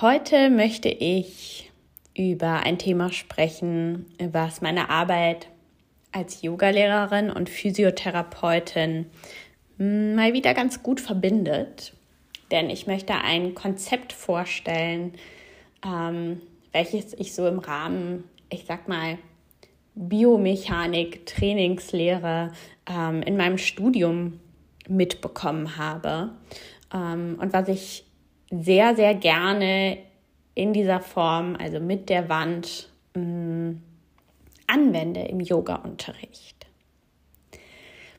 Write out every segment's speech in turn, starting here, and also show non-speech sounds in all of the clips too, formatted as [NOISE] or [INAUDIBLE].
Heute möchte ich über ein Thema sprechen, was meine Arbeit als Yogalehrerin und Physiotherapeutin mal wieder ganz gut verbindet. Denn ich möchte ein Konzept vorstellen, ähm, welches ich so im Rahmen, ich sag mal, Biomechanik, Trainingslehre ähm, in meinem Studium mitbekommen habe ähm, und was ich sehr, sehr gerne in dieser Form, also mit der Wand, mh, anwende im Yoga-Unterricht.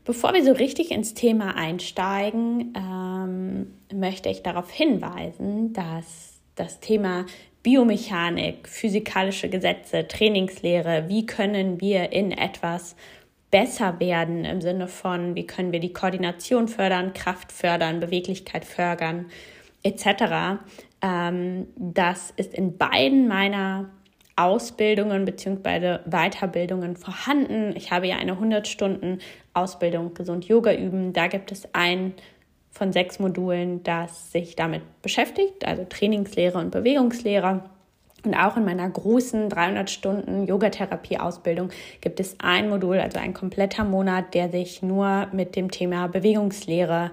Bevor wir so richtig ins Thema einsteigen, ähm, möchte ich darauf hinweisen, dass das Thema Biomechanik, physikalische Gesetze, Trainingslehre, wie können wir in etwas besser werden im Sinne von, wie können wir die Koordination fördern, Kraft fördern, Beweglichkeit fördern, etc. Ähm, das ist in beiden meiner Ausbildungen bzw. Weiterbildungen vorhanden. Ich habe ja eine 100 Stunden Ausbildung Gesund Yoga üben. Da gibt es ein von sechs Modulen, das sich damit beschäftigt, also Trainingslehre und Bewegungslehre. Und auch in meiner großen 300 Stunden Yogatherapie-Ausbildung gibt es ein Modul, also ein kompletter Monat, der sich nur mit dem Thema Bewegungslehre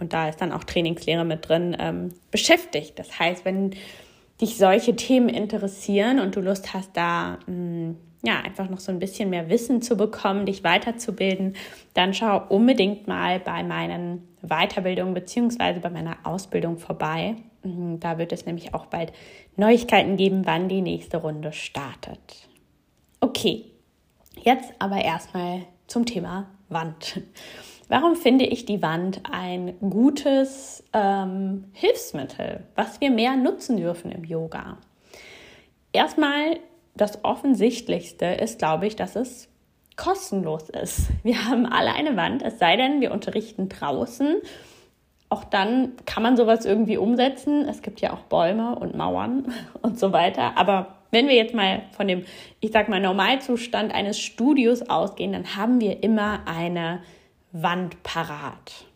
und da ist dann auch Trainingslehre mit drin ähm, beschäftigt. Das heißt, wenn dich solche Themen interessieren und du Lust hast, da mh, mm, ja, einfach noch so ein bisschen mehr Wissen zu bekommen, dich weiterzubilden, dann schau unbedingt mal bei meinen Weiterbildungen beziehungsweise bei meiner Ausbildung vorbei. Mhm, da wird es nämlich auch bald Neuigkeiten geben, wann die nächste Runde startet. Okay, jetzt aber erstmal zum Thema Wand. Warum finde ich die Wand ein gutes ähm, Hilfsmittel, was wir mehr nutzen dürfen im Yoga? Erstmal das Offensichtlichste ist, glaube ich, dass es kostenlos ist. Wir haben alle eine Wand, es sei denn, wir unterrichten draußen. Auch dann kann man sowas irgendwie umsetzen. Es gibt ja auch Bäume und Mauern [LAUGHS] und so weiter. Aber wenn wir jetzt mal von dem, ich sag mal, Normalzustand eines Studios ausgehen, dann haben wir immer eine Wand parat.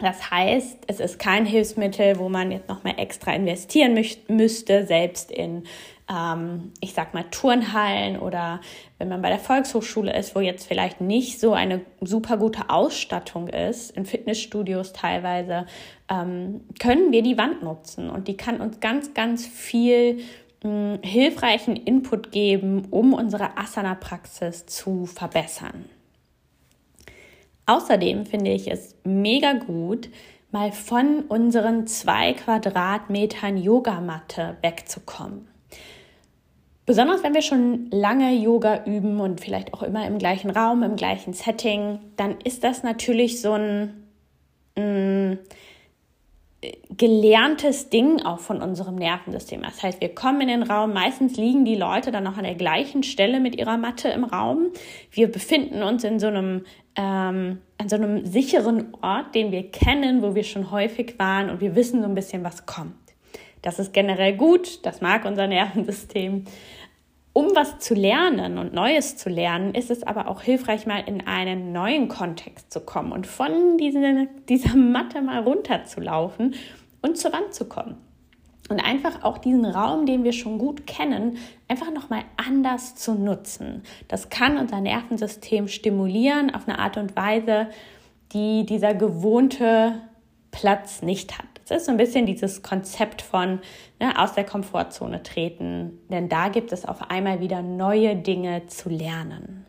Das heißt, es ist kein Hilfsmittel, wo man jetzt nochmal extra investieren müsste, selbst in ähm, ich sag mal, Turnhallen oder wenn man bei der Volkshochschule ist, wo jetzt vielleicht nicht so eine super gute Ausstattung ist, in Fitnessstudios teilweise, ähm, können wir die Wand nutzen und die kann uns ganz, ganz viel mh, hm, hilfreichen Input geben, um unsere Asana-Praxis zu verbessern. Außerdem finde ich es mega gut, mal von unseren zwei Quadratmetern Yogamatte wegzukommen. Besonders wenn wir schon lange Yoga üben und vielleicht auch immer im gleichen Raum, im gleichen Setting, dann ist das natürlich so ein mh, mm, gelerntes Ding auch von unserem Nervensystem. Das heißt, wir kommen in den Raum, meistens liegen die Leute dann noch an der gleichen Stelle mit ihrer Matte im Raum. Wir befinden uns in so einem, ähm, an so einem sicheren Ort, den wir kennen, wo wir schon häufig waren und wir wissen so ein bisschen, was kommt. Das ist generell gut, das mag unser Nervensystem. Um was zu lernen und Neues zu lernen, ist es aber auch hilfreich, mal in einen neuen Kontext zu kommen und von diese, dieser Matte mal runterzulaufen und zur Wand zu kommen. Und einfach auch diesen Raum, den wir schon gut kennen, einfach nochmal anders zu nutzen. Das kann unser Nervensystem stimulieren auf eine Art und Weise, die dieser gewohnte Platz nicht hat. Es ist so ein bisschen dieses Konzept von ne, aus der Komfortzone treten, denn da gibt es auf einmal wieder neue Dinge zu lernen.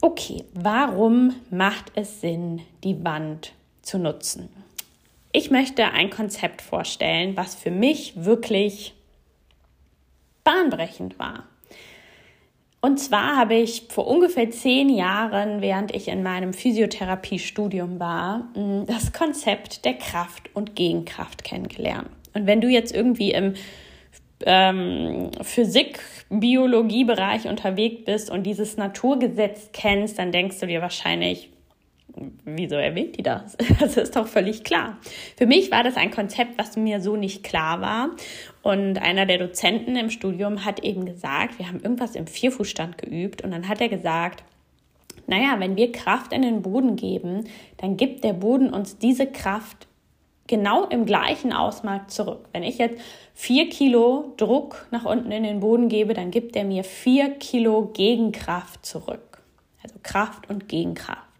Okay, warum macht es Sinn, die Wand zu nutzen? Ich möchte ein Konzept vorstellen, was für mich wirklich bahnbrechend war. Und zwar habe ich vor ungefähr zehn Jahren, während ich in meinem Physiotherapiestudium war, das Konzept der Kraft und Gegenkraft kennengelernt. Und wenn du jetzt irgendwie im ähm, Physik, Biologiebereich unterwegs bist und dieses Naturgesetz kennst, dann denkst du dir wahrscheinlich, wieso erwähnt die das? [LAUGHS] Das ist doch völlig klar. Für mich war das ein Konzept, was mir so nicht klar war. Und einer der Dozenten im Studium hat eben gesagt, wir haben irgendwas im Vierfußstand geübt und dann hat er gesagt, naja, wenn wir Kraft in den Boden geben, dann gibt der Boden uns diese Kraft genau im gleichen Ausmaß zurück. Wenn ich jetzt vier Kilo Druck nach unten in den Boden gebe, dann gibt er mir vier Kilo Gegenkraft zurück. Also Kraft und Gegenkraft.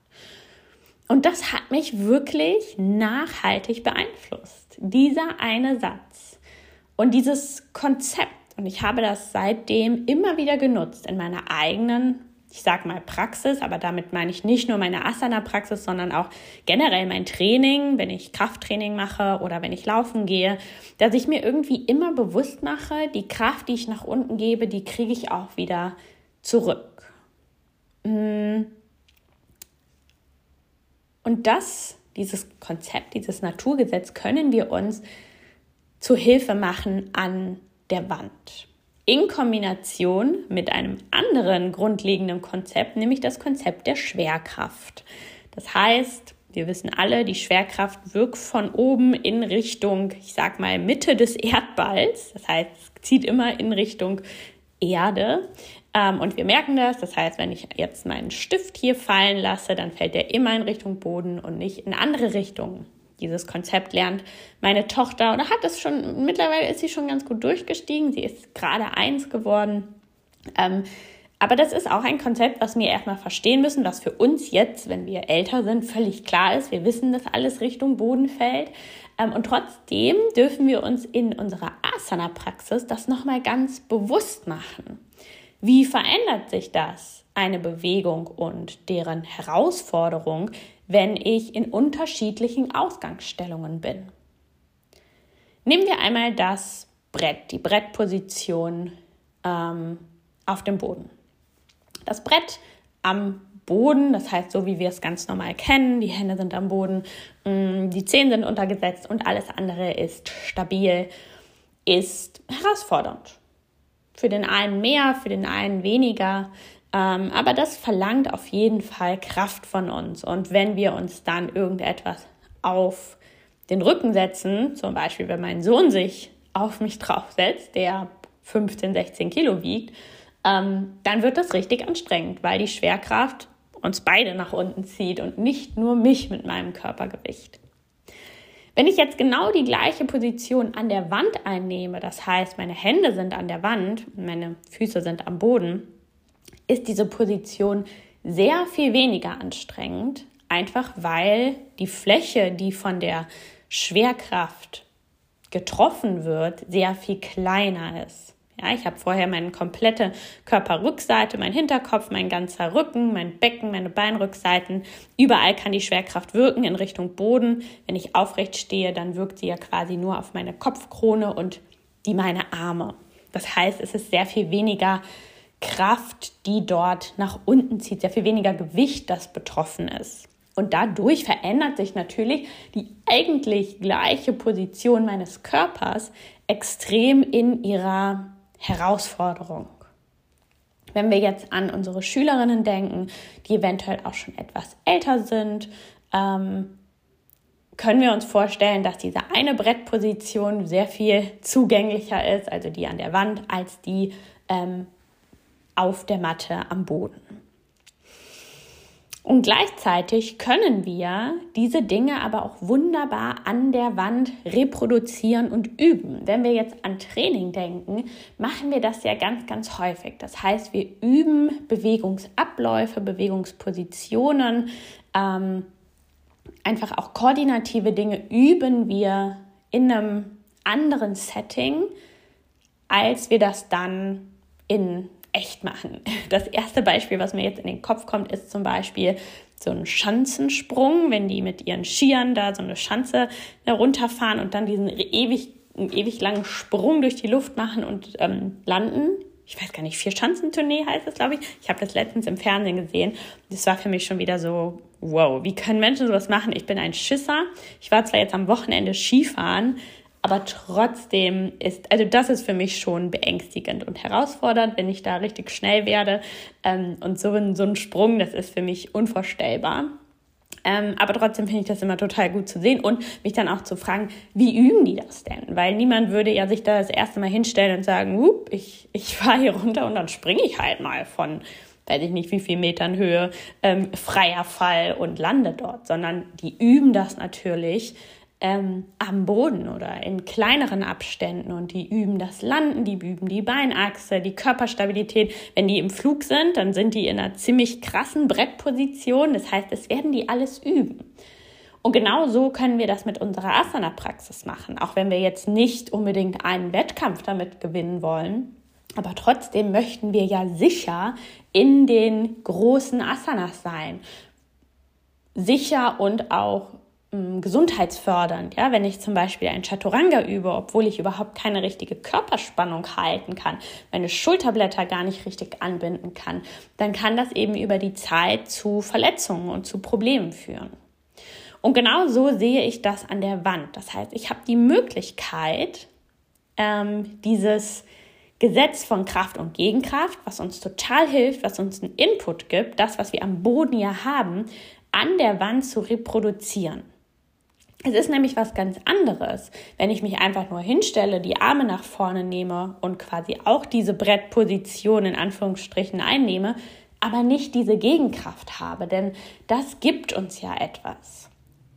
Und das hat mich wirklich nachhaltig beeinflusst. Dieser eine Satz und dieses Konzept. Und ich habe das seitdem immer wieder genutzt in meiner eigenen ich sag mal Praxis, aber damit meine ich nicht nur meine Asana-Praxis, sondern auch generell mein Training, wenn ich Krafttraining mache oder wenn ich laufen gehe, dass ich mir irgendwie immer bewusst mache, die Kraft, die ich nach unten gebe, die kriege ich auch wieder zurück. Mm. Und das, dieses Konzept, dieses Naturgesetz können wir uns zu Hilfe machen an der Wand in Kombination mit einem anderen grundlegenden Konzept, nämlich das Konzept der Schwerkraft. Das heißt, wir wissen alle, die Schwerkraft wirkt von oben in Richtung, ich sag mal, Mitte des Erdballs. Das heißt, es zieht immer in Richtung Erde. Ähm, und wir merken das. Das heißt, wenn ich jetzt meinen Stift hier fallen lasse, dann fällt er immer in Richtung Boden und nicht in andere Richtungen dieses Konzept lernt meine Tochter oder hat es schon, mittlerweile ist sie schon ganz gut durchgestiegen. Sie ist gerade eins geworden. Ähm, aber das ist auch ein Konzept, was wir erstmal verstehen müssen, was für uns jetzt, wenn wir älter sind, völlig klar ist. Wir wissen, dass alles Richtung Boden fällt. Ähm, und trotzdem dürfen wir uns in unserer Asana-Praxis das nochmal ganz bewusst machen. Wie verändert sich das, eine Bewegung und deren Herausforderung, wenn ich in unterschiedlichen Ausgangsstellungen bin. Nehmen wir einmal das Brett, die Brettposition ähm, auf dem Boden. Das Brett am Boden, das heißt so wie wir es ganz normal kennen, die Hände sind am Boden, mm, die Zehen sind untergesetzt und alles andere ist stabil, ist herausfordernd. Für den einen mehr, für den einen weniger. Ähm, aber das verlangt auf jeden Fall Kraft von uns. Und wenn wir uns dann irgendetwas auf den Rücken setzen, zum Beispiel wenn mein Sohn sich auf mich draufsetzt, der 15, 16 Kilo wiegt, ähm, dann wird das richtig anstrengend, weil die Schwerkraft uns beide nach unten zieht und nicht nur mich mit meinem Körpergewicht. Wenn ich jetzt genau die gleiche Position an der Wand einnehme, das heißt, meine Hände sind an der Wand, meine Füße sind am Boden, ist diese Position sehr viel weniger anstrengend, einfach weil die Fläche, die von der Schwerkraft getroffen wird, sehr viel kleiner ist. Ja, ich habe vorher meine komplette Körperrückseite, mein Hinterkopf, mein ganzer Rücken, mein Becken, meine Beinrückseiten. Überall kann die Schwerkraft wirken in Richtung Boden. Wenn ich aufrecht stehe, dann wirkt sie ja quasi nur auf meine Kopfkrone und die meine Arme. Das heißt, es ist sehr viel weniger Kraft, die dort nach unten zieht, sehr viel weniger Gewicht, das betroffen ist. Und dadurch verändert sich natürlich die eigentlich gleiche Position meines Körpers extrem in ihrer Herausforderung. Wenn wir jetzt an unsere Schülerinnen denken, die eventuell auch schon etwas älter sind, ähm, können wir uns vorstellen, dass diese eine Brettposition sehr viel zugänglicher ist, also die an der Wand, als die ähm, auf der Matte am Boden. Und gleichzeitig können wir diese Dinge aber auch wunderbar an der Wand reproduzieren und üben. Wenn wir jetzt an Training denken, machen wir das ja ganz, ganz häufig. Das heißt, wir üben Bewegungsabläufe, Bewegungspositionen, ähm, einfach auch koordinative Dinge üben wir in einem anderen Setting, als wir das dann in echt machen. Das erste Beispiel, was mir jetzt in den Kopf kommt, ist zum Beispiel so ein Schanzensprung, wenn die mit ihren Skiern da so eine Schanze runterfahren und dann diesen ewig, ewig langen Sprung durch die Luft machen und ähm, landen. Ich weiß gar nicht, vier Schanzentournee heißt das, glaube ich. Ich habe das letztens im Fernsehen gesehen. Das war für mich schon wieder so, wow, wie können Menschen sowas machen? Ich bin ein Schisser. Ich war zwar jetzt am Wochenende Skifahren, aber trotzdem ist, also das ist für mich schon beängstigend und herausfordernd, wenn ich da richtig schnell werde. Ähm, und so ein, so ein Sprung, das ist für mich unvorstellbar. Ähm, aber trotzdem finde ich das immer total gut zu sehen und mich dann auch zu fragen, wie üben die das denn? Weil niemand würde ja sich da das erste Mal hinstellen und sagen, Hup, ich, ich [LAUGHS] fahre hier runter und dann springe ich halt mal von, weiß ich nicht, wie viel Metern Höhe, ähm, freier Fall und lande dort, sondern die üben das natürlich ähm, am Boden oder in kleineren Abständen und die üben das Landen, die üben die Beinachse, die Körperstabilität. Wenn die im Flug sind, dann sind die in einer ziemlich krassen Brettposition. Das heißt, es werden die alles üben. Und genau so können wir das mit unserer Asana-Praxis machen, auch wenn wir jetzt nicht unbedingt einen Wettkampf damit gewinnen wollen. Aber trotzdem möchten wir ja sicher in den großen Asanas sein. Sicher und auch gesundheitsfördernd, ja, wenn ich zum Beispiel ein Chaturanga übe, obwohl ich überhaupt keine richtige Körperspannung halten kann, meine Schulterblätter gar nicht richtig anbinden kann, dann kann das eben über die Zeit zu Verletzungen und zu Problemen führen. Und genau so sehe ich das an der Wand. Das heißt, ich habe die Möglichkeit, ähm, dieses Gesetz von Kraft und Gegenkraft, was uns total hilft, was uns einen Input gibt, das, was wir am Boden ja haben, an der Wand zu reproduzieren. Es ist nämlich was ganz anderes, wenn ich mich einfach nur hinstelle, die Arme nach vorne nehme und quasi auch diese Brettposition in Anführungsstrichen einnehme, aber nicht diese Gegenkraft habe, denn das gibt uns ja etwas.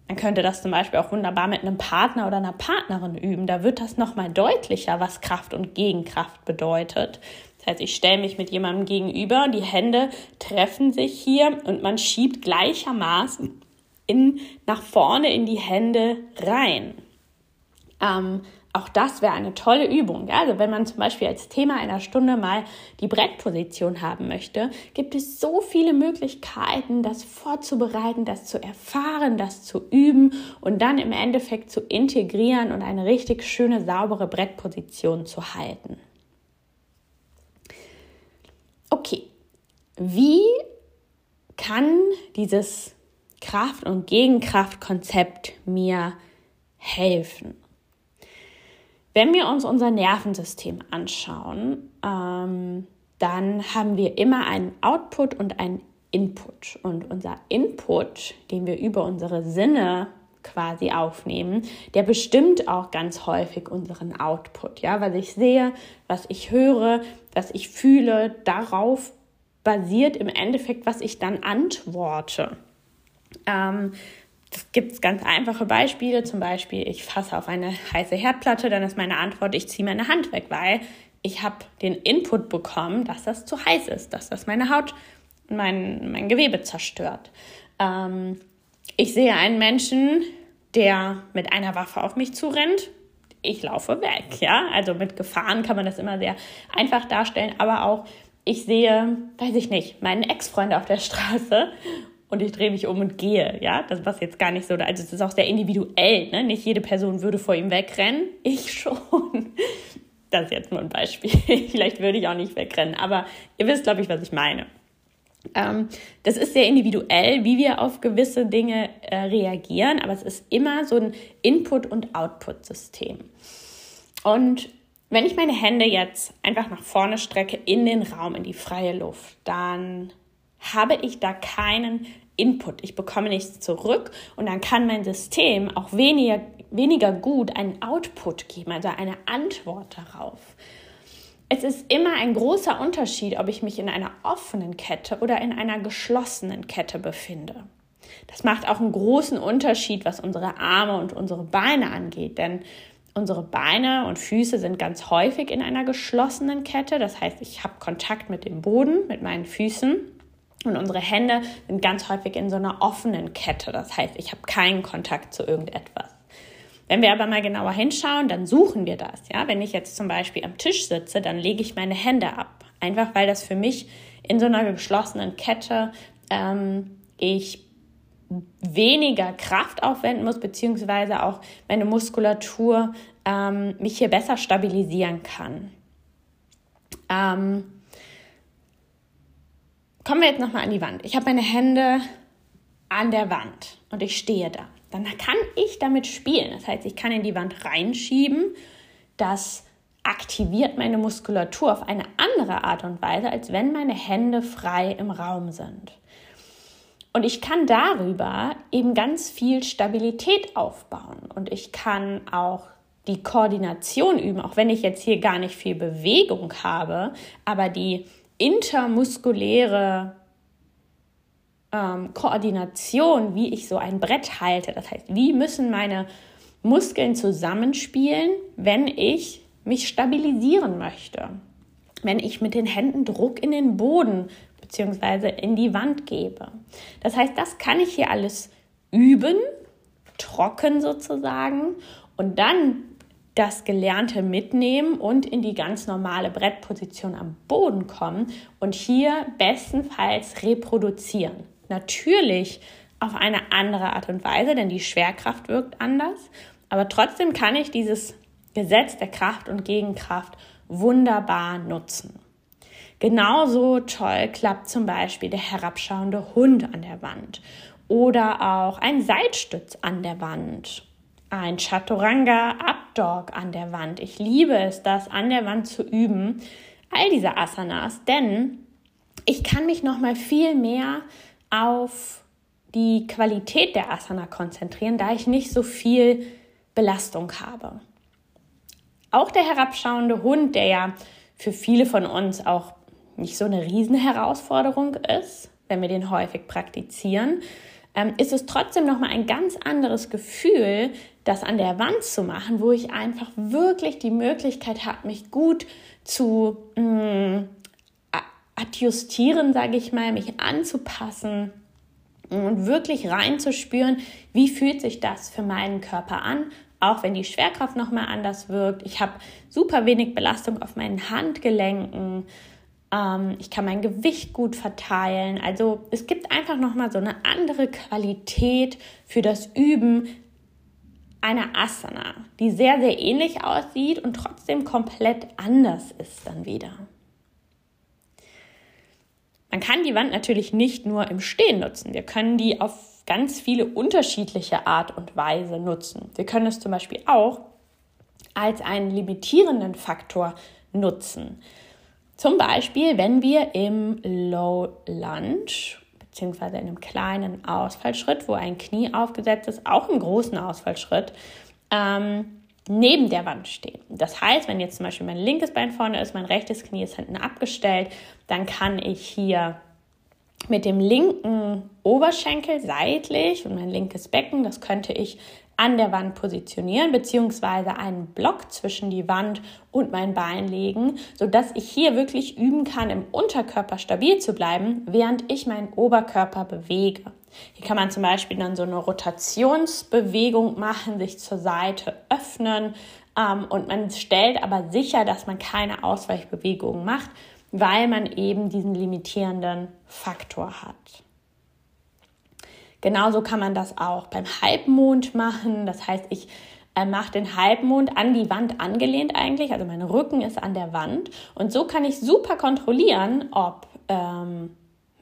Man könnte das zum Beispiel auch wunderbar mit einem Partner oder einer Partnerin üben. Da wird das nochmal deutlicher, was Kraft und Gegenkraft bedeutet. Das heißt, ich stelle mich mit jemandem gegenüber, die Hände treffen sich hier und man schiebt gleichermaßen in, nach vorne in die Hände rein. Ähm, auch das wäre eine tolle Übung. Also wenn man zum Beispiel als Thema einer Stunde mal die Brettposition haben möchte, gibt es so viele Möglichkeiten, das vorzubereiten, das zu erfahren, das zu üben und dann im Endeffekt zu integrieren und eine richtig schöne, saubere Brettposition zu halten. Okay, wie kann dieses Kraft- und Gegenkraftkonzept mir helfen. Wenn wir uns unser Nervensystem anschauen, ähm, dann haben wir immer einen Output und einen Input. Und unser Input, den wir über unsere Sinne quasi aufnehmen, der bestimmt auch ganz häufig unseren Output. Ja, was ich sehe, was ich höre, was ich fühle, darauf basiert im Endeffekt, was ich dann antworte. Ähm, das gibt ganz einfache Beispiele. Zum Beispiel, ich fasse auf eine heiße Herdplatte, dann ist meine Antwort, ich ziehe meine Hand weg, weil ich habe den Input bekommen, dass das zu heiß ist, dass das meine Haut und mein, mein Gewebe zerstört. Ähm, ich sehe einen Menschen, der mit einer Waffe auf mich zurennt. Ich laufe weg, ja. Also mit Gefahren kann man das immer sehr einfach darstellen, aber auch ich sehe, weiß ich nicht, meinen Ex-Freund auf der Straße und ich drehe mich um und gehe, ja, das was jetzt gar nicht so, also es ist auch sehr individuell, ne? nicht jede Person würde vor ihm wegrennen, [LAUGHS] ich schon. Das ist jetzt nur ein Beispiel, [LAUGHS] vielleicht würde ich auch nicht wegrennen, aber ihr wisst, glaube ich, was ich meine. Ähm, das ist sehr individuell, wie wir auf gewisse Dinge äh, reagieren, aber es ist immer so ein Input- und Output-System. Und wenn ich meine Hände jetzt einfach nach vorne strecke in den Raum, in die freie Luft, dann habe ich da keinen Input. Ich bekomme nichts zurück und dann kann mein System auch weniger, weniger gut einen Output geben, also eine Antwort darauf. Es ist immer ein großer Unterschied, ob ich mich in einer offenen Kette oder in einer geschlossenen Kette befinde. Das macht auch einen großen Unterschied, was unsere Arme und unsere Beine angeht, denn unsere Beine und Füße sind ganz häufig in einer geschlossenen Kette. Das heißt, ich habe Kontakt mit dem Boden, mit meinen Füßen und unsere Hände sind ganz häufig in so einer offenen Kette. Das heißt, ich habe keinen Kontakt zu irgendetwas. Wenn wir aber mal genauer hinschauen, dann suchen wir das. Ja, wenn ich jetzt zum Beispiel am Tisch sitze, dann lege ich meine Hände ab. Einfach weil das für mich in so einer geschlossenen Kette ähm, ich weniger Kraft aufwenden muss, beziehungsweise auch meine Muskulatur ähm, mich hier besser stabilisieren kann. Ähm, Kommen wir jetzt nochmal an die Wand. Ich habe meine Hände an der Wand und ich stehe da. dann kann ich damit spielen. Das heißt, ich kann in die Wand reinschieben. Das aktiviert meine Muskulatur auf eine andere Art und Weise, als wenn meine Hände frei im Raum sind. Und ich kann darüber eben ganz viel Stabilität aufbauen und ich kann auch die Koordination üben, auch wenn ich jetzt hier gar nicht viel Bewegung habe, aber die intermuskuläre ähm, Koordination, wie ich so ein Brett halte, das heißt, wie müssen meine Muskeln zusammenspielen, wenn ich mich stabilisieren möchte, wenn ich mit den Händen Druck in den Boden bzw. in die Wand gebe. Das heißt, das kann ich hier alles üben, trocken sozusagen, und dann das Gelernte mitnehmen und in die ganz normale Brettposition am Boden kommen und hier bestenfalls reproduzieren. Natürlich auf eine andere Art und Weise, denn die Schwerkraft wirkt anders, aber trotzdem kann ich dieses Gesetz der Kraft und Gegenkraft wunderbar nutzen. Genauso toll klappt zum Beispiel der herabschauende Hund an der Wand oder auch ein Seitstütz an der Wand, ein Chaturanga Up an der Wand. Ich liebe es, das an der Wand zu üben, all diese Asanas, denn ich kann mich noch mal viel mehr auf die Qualität der Asana konzentrieren, da ich nicht so viel Belastung habe. Auch der herabschauende Hund, der ja für viele von uns auch nicht so eine Riesenherausforderung ist, wenn wir den häufig praktizieren, ähm, ist es trotzdem nochmal ein ganz anderes Gefühl, das an der Wand zu machen, wo ich einfach wirklich die Möglichkeit habe, mich gut zu mh, mm, adjustieren, sage ich mal, mich anzupassen und wirklich reinzuspüren, wie fühlt sich das für meinen Körper an, auch wenn die Schwerkraft nochmal anders wirkt. Ich habe super wenig Belastung auf meinen Handgelenken. Ähm, ich kann mein Gewicht gut verteilen. Also es gibt einfach nochmal so eine andere Qualität für das Üben einer Asana, die sehr, sehr ähnlich aussieht und trotzdem komplett anders ist dann wieder. Man kann die Wand natürlich nicht nur im Stehen nutzen. Wir können die auf ganz viele unterschiedliche Art und Weise nutzen. Wir können es zum Beispiel auch als einen limitierenden Faktor nutzen. Zum Beispiel, wenn wir im Low Lunge beziehungsweise in einem kleinen Ausfallschritt, wo ein Knie aufgesetzt ist, auch im großen Ausfallschritt, ähm, neben der Wand stehen. Das heißt, wenn jetzt zum Beispiel mein linkes Bein vorne ist, mein rechtes Knie ist hinten abgestellt, dann kann ich hier mit dem linken Oberschenkel seitlich und mein linkes Becken, das könnte ich an der Wand positionieren, beziehungsweise einen Block zwischen die Wand und mein Bein legen, sodass ich hier wirklich üben kann, im Unterkörper stabil zu bleiben, während ich meinen Oberkörper bewege. Hier kann man zum Beispiel dann so eine Rotationsbewegung machen, sich zur Seite öffnen ähm, und man stellt aber sicher, dass man keine Ausweichbewegungen macht, weil man eben diesen limitierenden Faktor hat. Genauso kann man das auch beim Halbmond machen. Das heißt, ich äh, mache den Halbmond an die Wand angelehnt eigentlich. Also mein Rücken ist an der Wand. Und so kann ich super kontrollieren, ob ähm,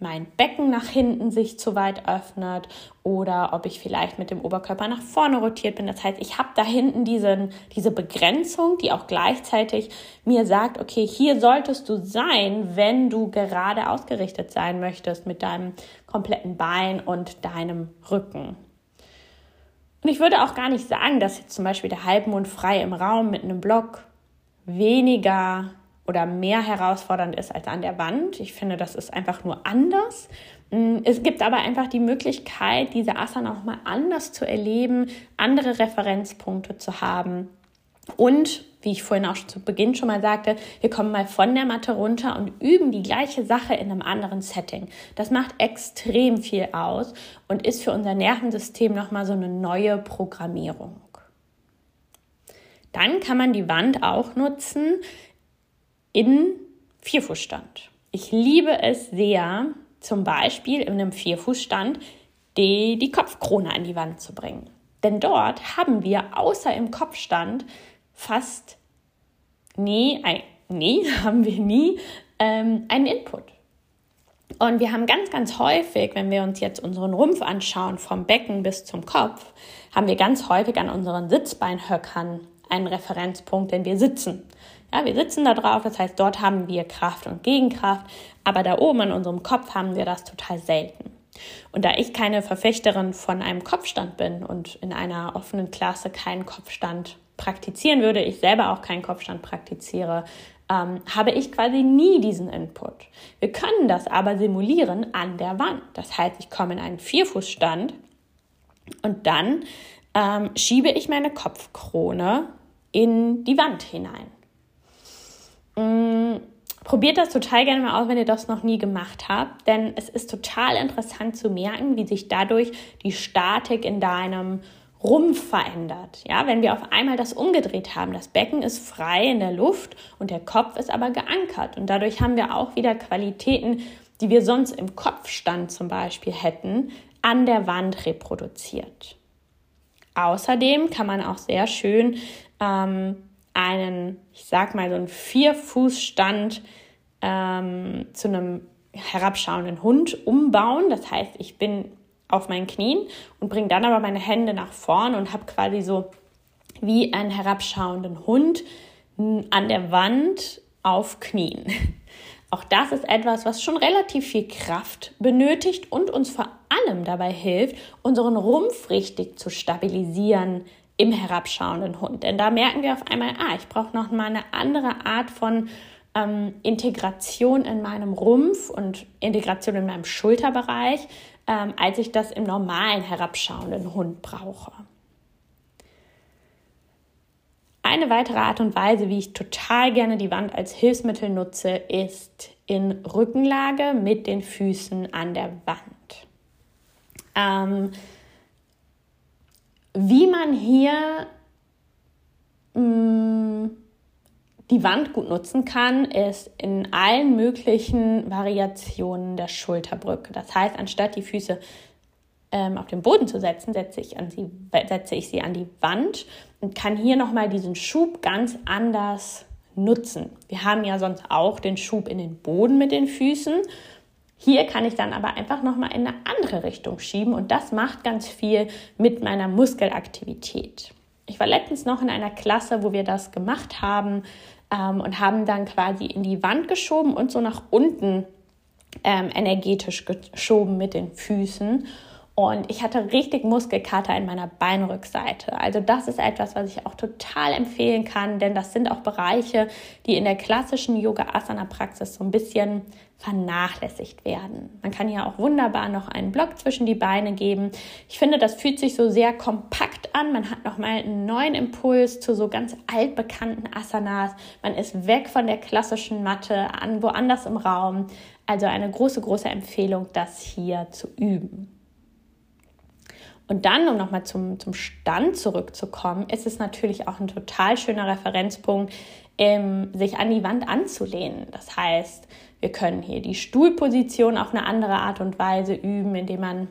mein Becken nach hinten sich zu weit öffnet oder ob ich vielleicht mit dem Oberkörper nach vorne rotiert bin. Das heißt, ich habe da hinten diesen, diese Begrenzung, die auch gleichzeitig mir sagt, okay, hier solltest du sein, wenn du gerade ausgerichtet sein möchtest mit deinem kompletten Bein und deinem Rücken. Und ich würde auch gar nicht sagen, dass jetzt zum Beispiel der Halbmond frei im Raum mit einem Block weniger oder mehr herausfordernd ist als an der Wand. Ich finde, das ist einfach nur anders. Mm, es gibt aber einfach die Möglichkeit, diese Asana auch mal anders zu erleben, andere Referenzpunkte zu haben. Und, wie ich vorhin auch zu Beginn schon mal sagte, wir kommen mal von der Matte runter und üben die gleiche Sache in einem anderen Setting. Das macht extrem viel aus und ist für unser Nervensystem nochmal so eine neue Programmierung. Dann kann man die Wand auch nutzen in Vierfußstand. Ich liebe es sehr, zum Beispiel in einem Vierfußstand die, die Kopfkrone an die Wand zu bringen. Denn dort haben wir außer im Kopfstand fast nie, nie [LAUGHS] haben wir nie ähm, einen Input. Und wir haben ganz, ganz häufig, wenn wir uns jetzt unseren Rumpf anschauen, vom Becken bis zum Kopf, haben wir ganz häufig an unseren Sitzbeinhöckern einen Referenzpunkt, denn wir sitzen. Ja, wir sitzen da drauf, das heißt, dort haben wir Kraft und Gegenkraft, aber da oben an unserem Kopf haben wir das total selten. Und da ich keine Verfechterin von einem Kopfstand bin und in einer offenen Klasse keinen Kopfstand praktizieren würde, ich selber auch keinen Kopfstand praktiziere, ähm, habe ich quasi nie diesen Input. Wir können das aber simulieren an der Wand. Das heißt, ich komme in einen Vierfußstand und dann ähm, schiebe ich meine Kopfkrone in die Wand hinein. Mm, probiert das total gerne mal aus, wenn ihr das noch nie gemacht habt, denn es ist total interessant zu merken, wie sich dadurch die Statik in deinem Rumpf verändert. Ja, wenn wir auf einmal das umgedreht haben, das Becken ist frei in der Luft und der Kopf ist aber geankert und dadurch haben wir auch wieder Qualitäten, die wir sonst im Kopfstand zum Beispiel hätten, an der Wand reproduziert. Außerdem kann man auch sehr schön ähm, einen, ich sag mal, so einen Vierfußstand ähm, zu einem herabschauenden Hund umbauen. Das heißt, ich bin auf meinen Knien und bringe dann aber meine Hände nach vorn und habe quasi so wie einen herabschauenden Hund an der Wand auf Knien. [LAUGHS] Auch das ist etwas, was schon relativ viel Kraft benötigt und uns vor allem dabei hilft, unseren Rumpf richtig zu stabilisieren im herabschauenden Hund. Denn da merken wir auf einmal, ah, ich brauche noch mal eine andere Art von ähm, Integration in meinem Rumpf und Integration in meinem Schulterbereich, ähm, als ich das im normalen herabschauenden Hund brauche. Eine weitere Art und Weise, wie ich total gerne die Wand als Hilfsmittel nutze, ist in Rückenlage mit den Füßen an der Wand. Ähm, wie man hier mh, mm, die Wand gut nutzen kann, ist in allen möglichen Variationen der Schulterbrücke. Das heißt, anstatt die Füße ähm, auf den Boden zu setzen, setze ich, an sie, setze ich sie an die Wand und kann hier nochmal diesen Schub ganz anders nutzen. Wir haben ja sonst auch den Schub in den Boden mit den Füßen. Hier kann ich dann aber einfach nochmal in eine andere Richtung schieben und das macht ganz viel mit meiner Muskelaktivität. Ich war letztens noch in einer Klasse, wo wir das gemacht haben ähm, und haben dann quasi in die Wand geschoben und so nach unten ähm, energetisch geschoben mit den Füßen. Und ich hatte richtig Muskelkater in meiner Beinrückseite. Also das ist etwas, was ich auch total empfehlen kann, denn das sind auch Bereiche, die in der klassischen Yoga-Asana-Praxis so ein bisschen vernachlässigt werden. Man kann ja auch wunderbar noch einen Block zwischen die Beine geben. Ich finde, das fühlt sich so sehr kompakt an. Man hat noch mal einen neuen Impuls zu so ganz altbekannten Asanas. Man ist weg von der klassischen Matte an woanders im Raum. Also eine große, große Empfehlung, das hier zu üben. Und dann, um nochmal zum, zum Stand zurückzukommen, ist es natürlich auch ein total schöner Referenzpunkt, ähm, sich an die Wand anzulehnen. Das heißt, wir können hier die Stuhlposition auf eine andere Art und Weise üben, indem man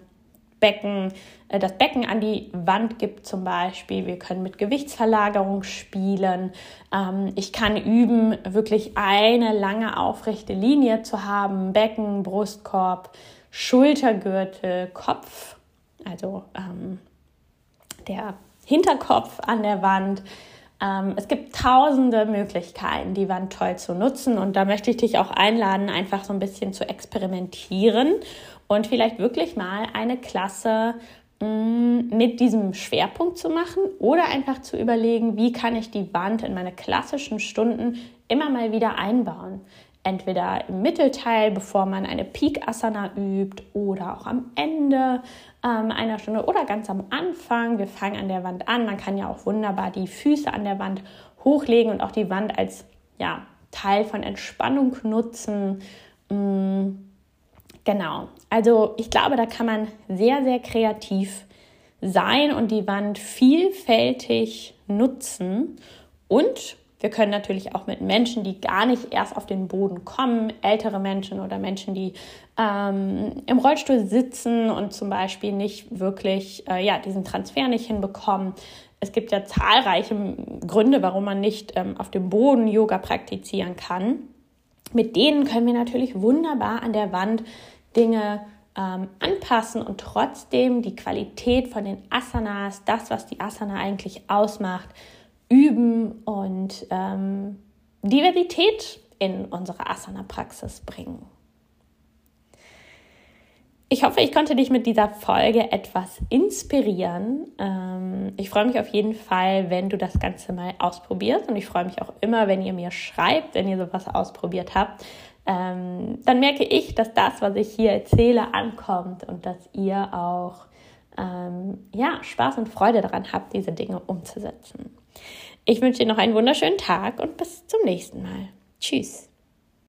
Becken, äh, das Becken an die Wand gibt zum Beispiel. Wir können mit Gewichtsverlagerung spielen. Ähm, ich kann üben, wirklich eine lange aufrechte Linie zu haben. Becken, Brustkorb, Schultergürtel, Kopf also ähm, der Hinterkopf an der Wand. Ähm, es gibt tausende Möglichkeiten, die Wand toll zu nutzen. Und da möchte ich dich auch einladen, einfach so ein bisschen zu experimentieren und vielleicht wirklich mal eine Klasse mm, mit diesem Schwerpunkt zu machen oder einfach zu überlegen, wie kann ich die Wand in meine klassischen Stunden immer mal wieder einbauen entweder im Mittelteil, bevor man eine Peak Asana übt, oder auch am Ende ähm, einer Stunde oder ganz am Anfang. Wir fangen an der Wand an. Man kann ja auch wunderbar die Füße an der Wand hochlegen und auch die Wand als ja, Teil von Entspannung nutzen. Mm, genau. Also ich glaube, da kann man sehr, sehr kreativ sein und die Wand vielfältig nutzen und wir können natürlich auch mit Menschen, die gar nicht erst auf den Boden kommen, ältere Menschen oder Menschen, die ähm, im Rollstuhl sitzen und zum Beispiel nicht wirklich äh, ja, diesen Transfer nicht hinbekommen. Es gibt ja zahlreiche Gründe, warum man nicht ähm, auf dem Boden Yoga praktizieren kann. mit denen können wir natürlich wunderbar an der Wand Dinge ähm, anpassen und trotzdem die Qualität von den Asanas, das, was die Asana eigentlich ausmacht, üben und ähm, Diversität in unsere Asana-Praxis bringen. Ich hoffe, ich konnte dich mit dieser Folge etwas inspirieren. Ähm, ich freue mich auf jeden Fall, wenn du das Ganze mal ausprobierst. Und ich freue mich auch immer, wenn ihr mir schreibt, wenn ihr sowas ausprobiert habt. Ähm, dann merke ich, dass das, was ich hier erzähle, ankommt und dass ihr auch ähm, ja, Spaß und Freude daran habt, diese Dinge umzusetzen. Ich wünsche dir noch einen wunderschönen Tag und bis zum nächsten Mal. Tschüss.